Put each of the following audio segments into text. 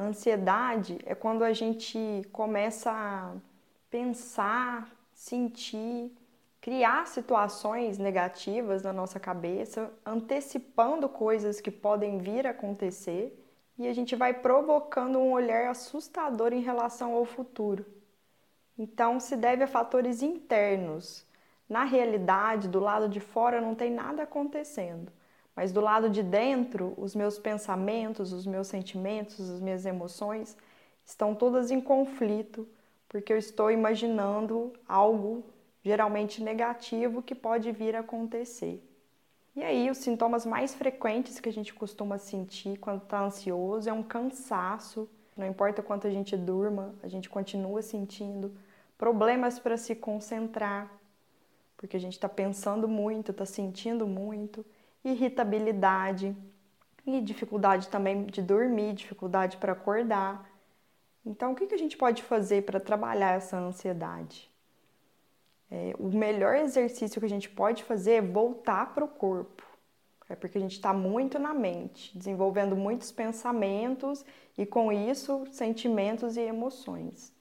A ansiedade é quando a gente começa a pensar, sentir, criar situações negativas na nossa cabeça, antecipando coisas que podem vir a acontecer e a gente vai provocando um olhar assustador em relação ao futuro. Então, se deve a fatores internos. Na realidade, do lado de fora não tem nada acontecendo, mas do lado de dentro, os meus pensamentos, os meus sentimentos, as minhas emoções estão todas em conflito, porque eu estou imaginando algo geralmente negativo que pode vir a acontecer. E aí, os sintomas mais frequentes que a gente costuma sentir quando está ansioso é um cansaço. Não importa quanto a gente durma, a gente continua sentindo problemas para se concentrar, porque a gente está pensando muito, está sentindo muito, irritabilidade e dificuldade também de dormir, dificuldade para acordar. Então, o que a gente pode fazer para trabalhar essa ansiedade? É, o melhor exercício que a gente pode fazer é voltar para o corpo. É porque a gente está muito na mente, desenvolvendo muitos pensamentos e com isso sentimentos e emoções.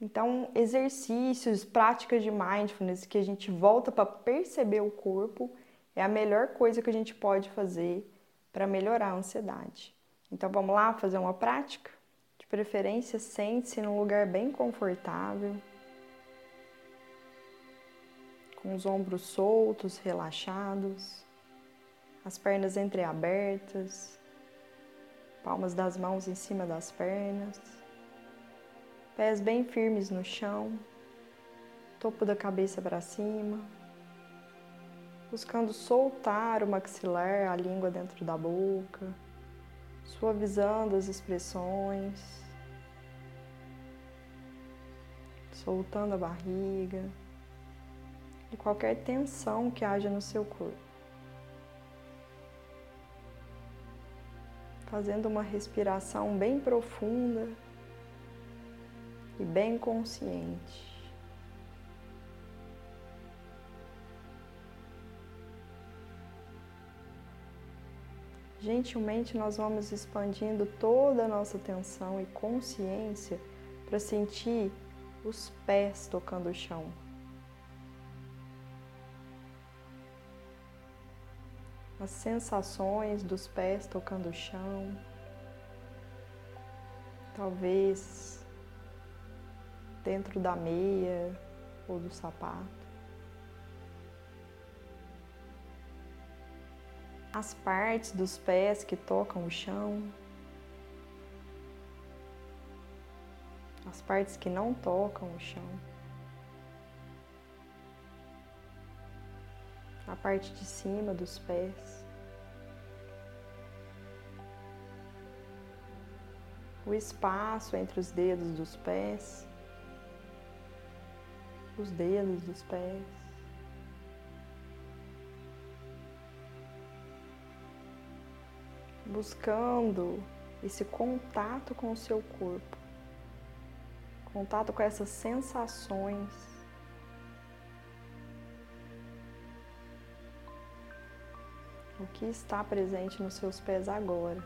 Então, exercícios, práticas de mindfulness que a gente volta para perceber o corpo é a melhor coisa que a gente pode fazer para melhorar a ansiedade. Então, vamos lá fazer uma prática? De preferência, sente-se num lugar bem confortável. Com os ombros soltos, relaxados, as pernas entreabertas, palmas das mãos em cima das pernas, pés bem firmes no chão, topo da cabeça para cima, buscando soltar o maxilar, a língua dentro da boca, suavizando as expressões, soltando a barriga de qualquer tensão que haja no seu corpo. Fazendo uma respiração bem profunda e bem consciente. Gentilmente nós vamos expandindo toda a nossa atenção e consciência para sentir os pés tocando o chão. as sensações dos pés tocando o chão, talvez dentro da meia ou do sapato. As partes dos pés que tocam o chão, as partes que não tocam o chão. a parte de cima dos pés. O espaço entre os dedos dos pés, os dedos dos pés. Buscando esse contato com o seu corpo, contato com essas sensações o que está presente nos seus pés agora.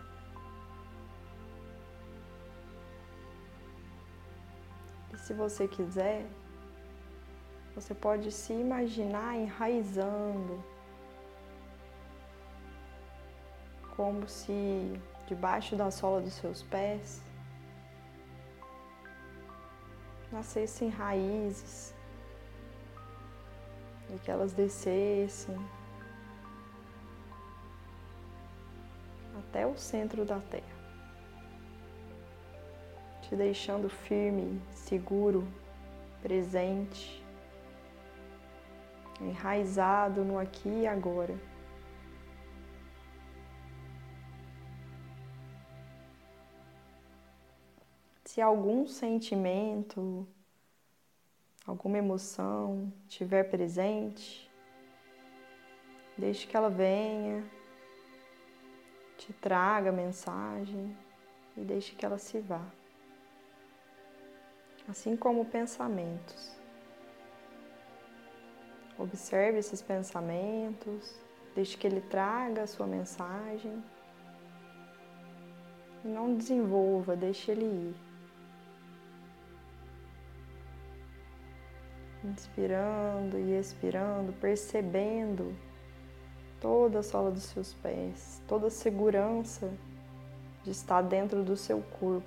E se você quiser, você pode se imaginar enraizando, como se debaixo da sola dos seus pés nascessem raízes e que elas descessem até o centro da Terra, te deixando firme, seguro, presente, enraizado no aqui e agora. Se algum sentimento, alguma emoção estiver presente, deixe que ela venha te traga a mensagem e deixe que ela se vá. Assim como pensamentos. Observe esses pensamentos, deixe que ele traga a sua mensagem E não desenvolva, deixe ele ir. Inspirando e expirando, percebendo toda a sola dos seus pés, toda a segurança de estar dentro do seu corpo,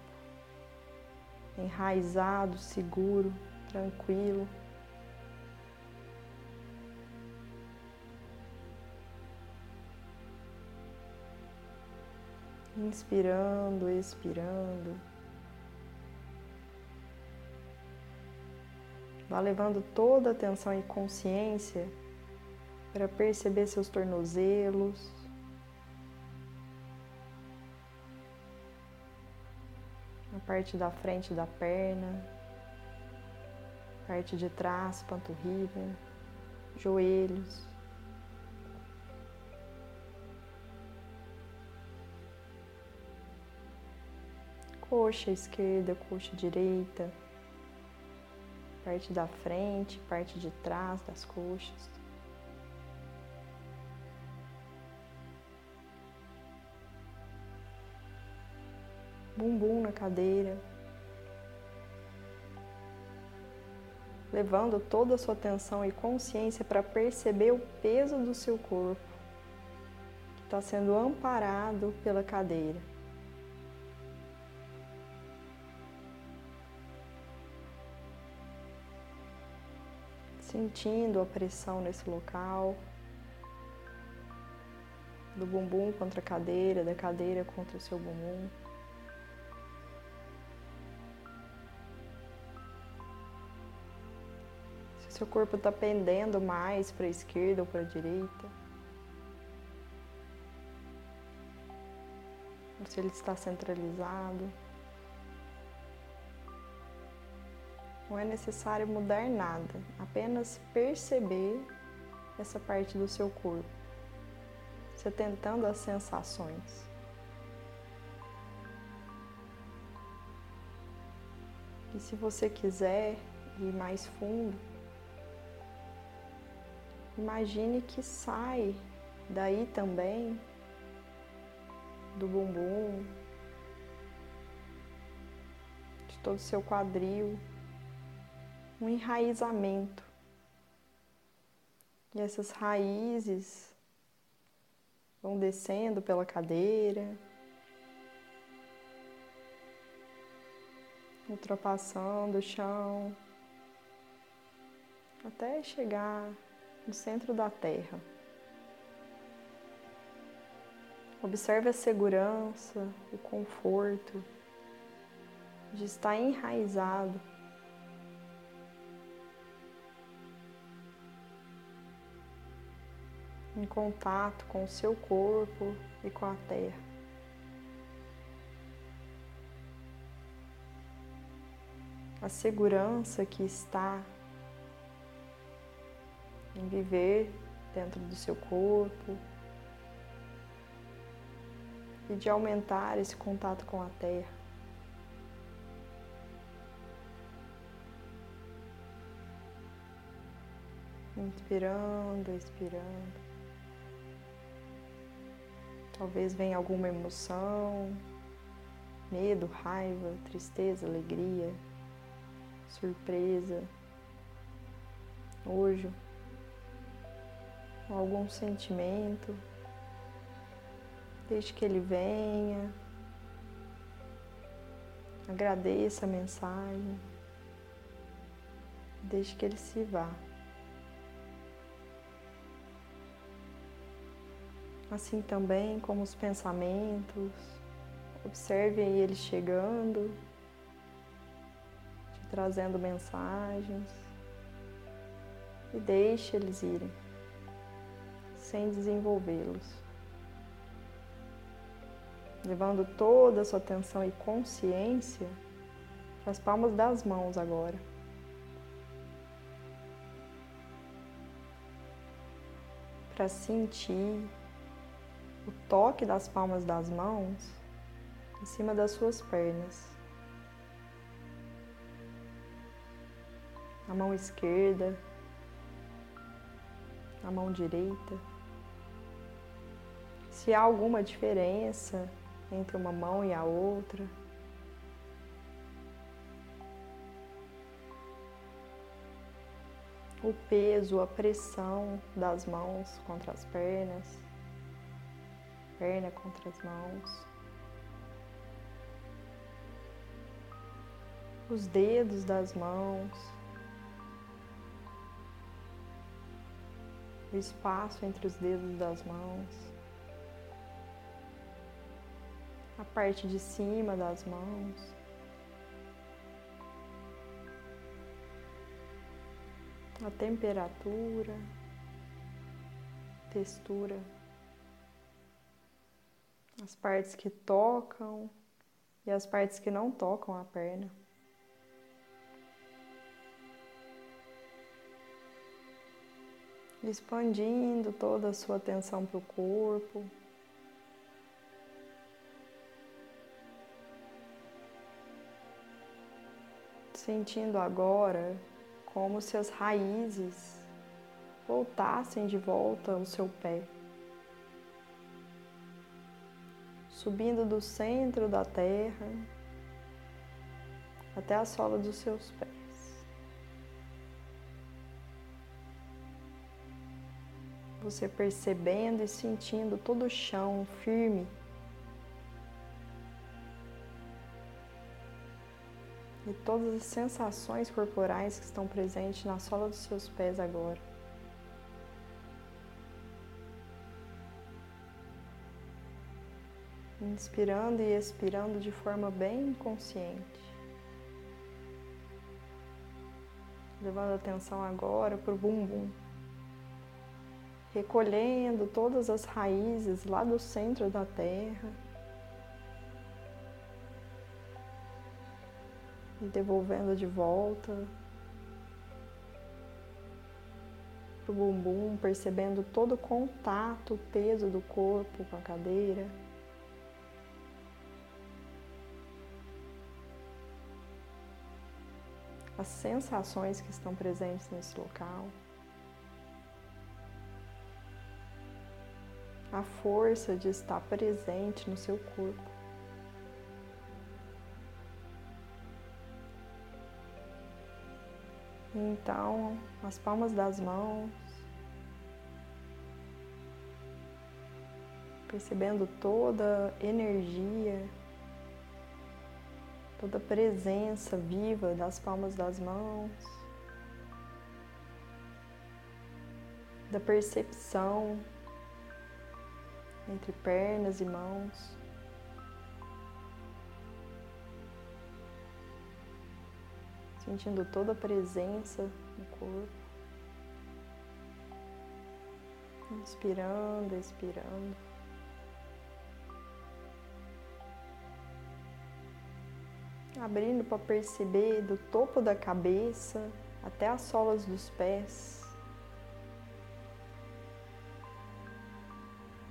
enraizado, seguro, tranquilo. Inspirando, expirando. Vá levando toda a atenção e consciência para perceber seus tornozelos. A parte da frente da perna, parte de trás, panturrilha, joelhos. coxa esquerda, coxa direita, parte da frente, parte de trás das coxas. Bumbum na cadeira. Levando toda a sua atenção e consciência para perceber o peso do seu corpo, que está sendo amparado pela cadeira. Sentindo a pressão nesse local, do bumbum contra a cadeira, da cadeira contra o seu bumbum. Se o seu corpo está pendendo mais para a esquerda ou para a direita. Ou se ele está centralizado. Não é necessário mudar nada, apenas perceber essa parte do seu corpo, você tentando as sensações. E se você quiser ir mais fundo, imagine que sai daí também do bumbum, de todo o seu quadril, um enraizamento. E essas raízes vão descendo pela cadeira, ultrapassando o chão, até chegar no centro da terra. Observe a segurança, o conforto de estar enraizado em contato com o seu corpo e com a terra. A segurança que está em viver dentro do seu corpo e de aumentar esse contato com a terra. Inspirando, expirando. Talvez venha alguma emoção, medo, raiva, tristeza, alegria, surpresa, nojo, algum sentimento. Deixe que ele venha. Agradeça a mensagem. Deixe que ele se vá. Assim também como os pensamentos. Observe eles chegando, te trazendo mensagens e deixe eles irem, sem desenvolvê-los. Levando toda a sua atenção e consciência para as palmas das mãos agora. Para sentir o toque das palmas das mãos em cima das suas pernas. A mão esquerda, a mão direita. Se há alguma diferença entre uma mão e a outra. O peso, a pressão das mãos contra as pernas, perna contra as mãos. Os dedos das mãos. O espaço entre os dedos das mãos. a parte de cima das mãos. A temperatura, textura, as partes que tocam e as partes que não tocam a perna. Expandindo toda a sua atenção para o corpo. sentindo agora como se as raízes voltassem de volta ao seu pé, subindo do centro da terra até a sola dos seus pés. Você percebendo e sentindo todo o chão firme e todas as sensações corporais que estão presentes na sola dos seus pés agora. Inspirando e expirando de forma bem consciente. Levando atenção agora para o bumbum. Recolhendo todas as raízes lá do centro da terra e devolvendo de volta pro bumbum, percebendo todo o contato, o peso do corpo com a cadeira. As sensações que estão presentes nesse local. A força de estar presente no seu corpo. Então, as palmas das mãos, percebendo toda energia, toda presença viva das palmas das mãos, da percepção entre pernas e mãos. sentindo toda a presença no corpo. Inspirando, expirando. Abrindo para perceber do topo da cabeça até as solas dos pés.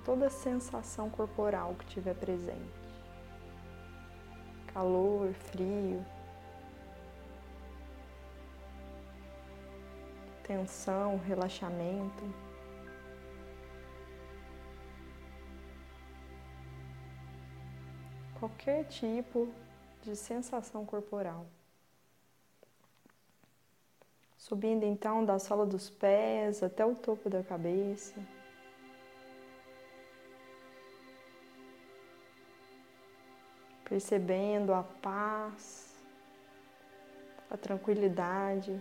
Toda sensação corporal que tiver presente. Calor, frio, tensão, relaxamento. Qualquer tipo de sensação corporal. Subindo então da sola dos pés até o topo da cabeça. Percebendo a paz, a tranquilidade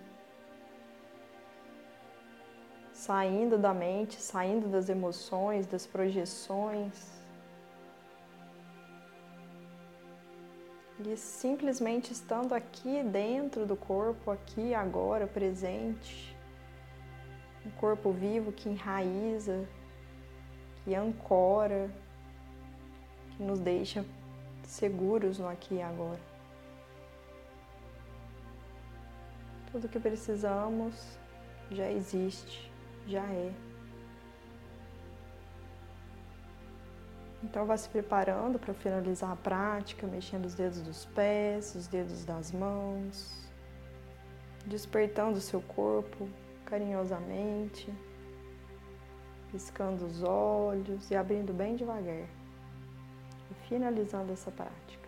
saindo da mente, saindo das emoções, das projeções. E simplesmente estando aqui dentro do corpo, aqui agora, presente. Um corpo vivo que enraiza, que ancora, que nos deixa seguros no aqui e agora. Tudo que precisamos já existe já é. Então vá se preparando para finalizar a prática, mexendo os dedos dos pés, os dedos das mãos, despertando o seu corpo carinhosamente, piscando os olhos e abrindo bem devagar. E finalizando essa prática.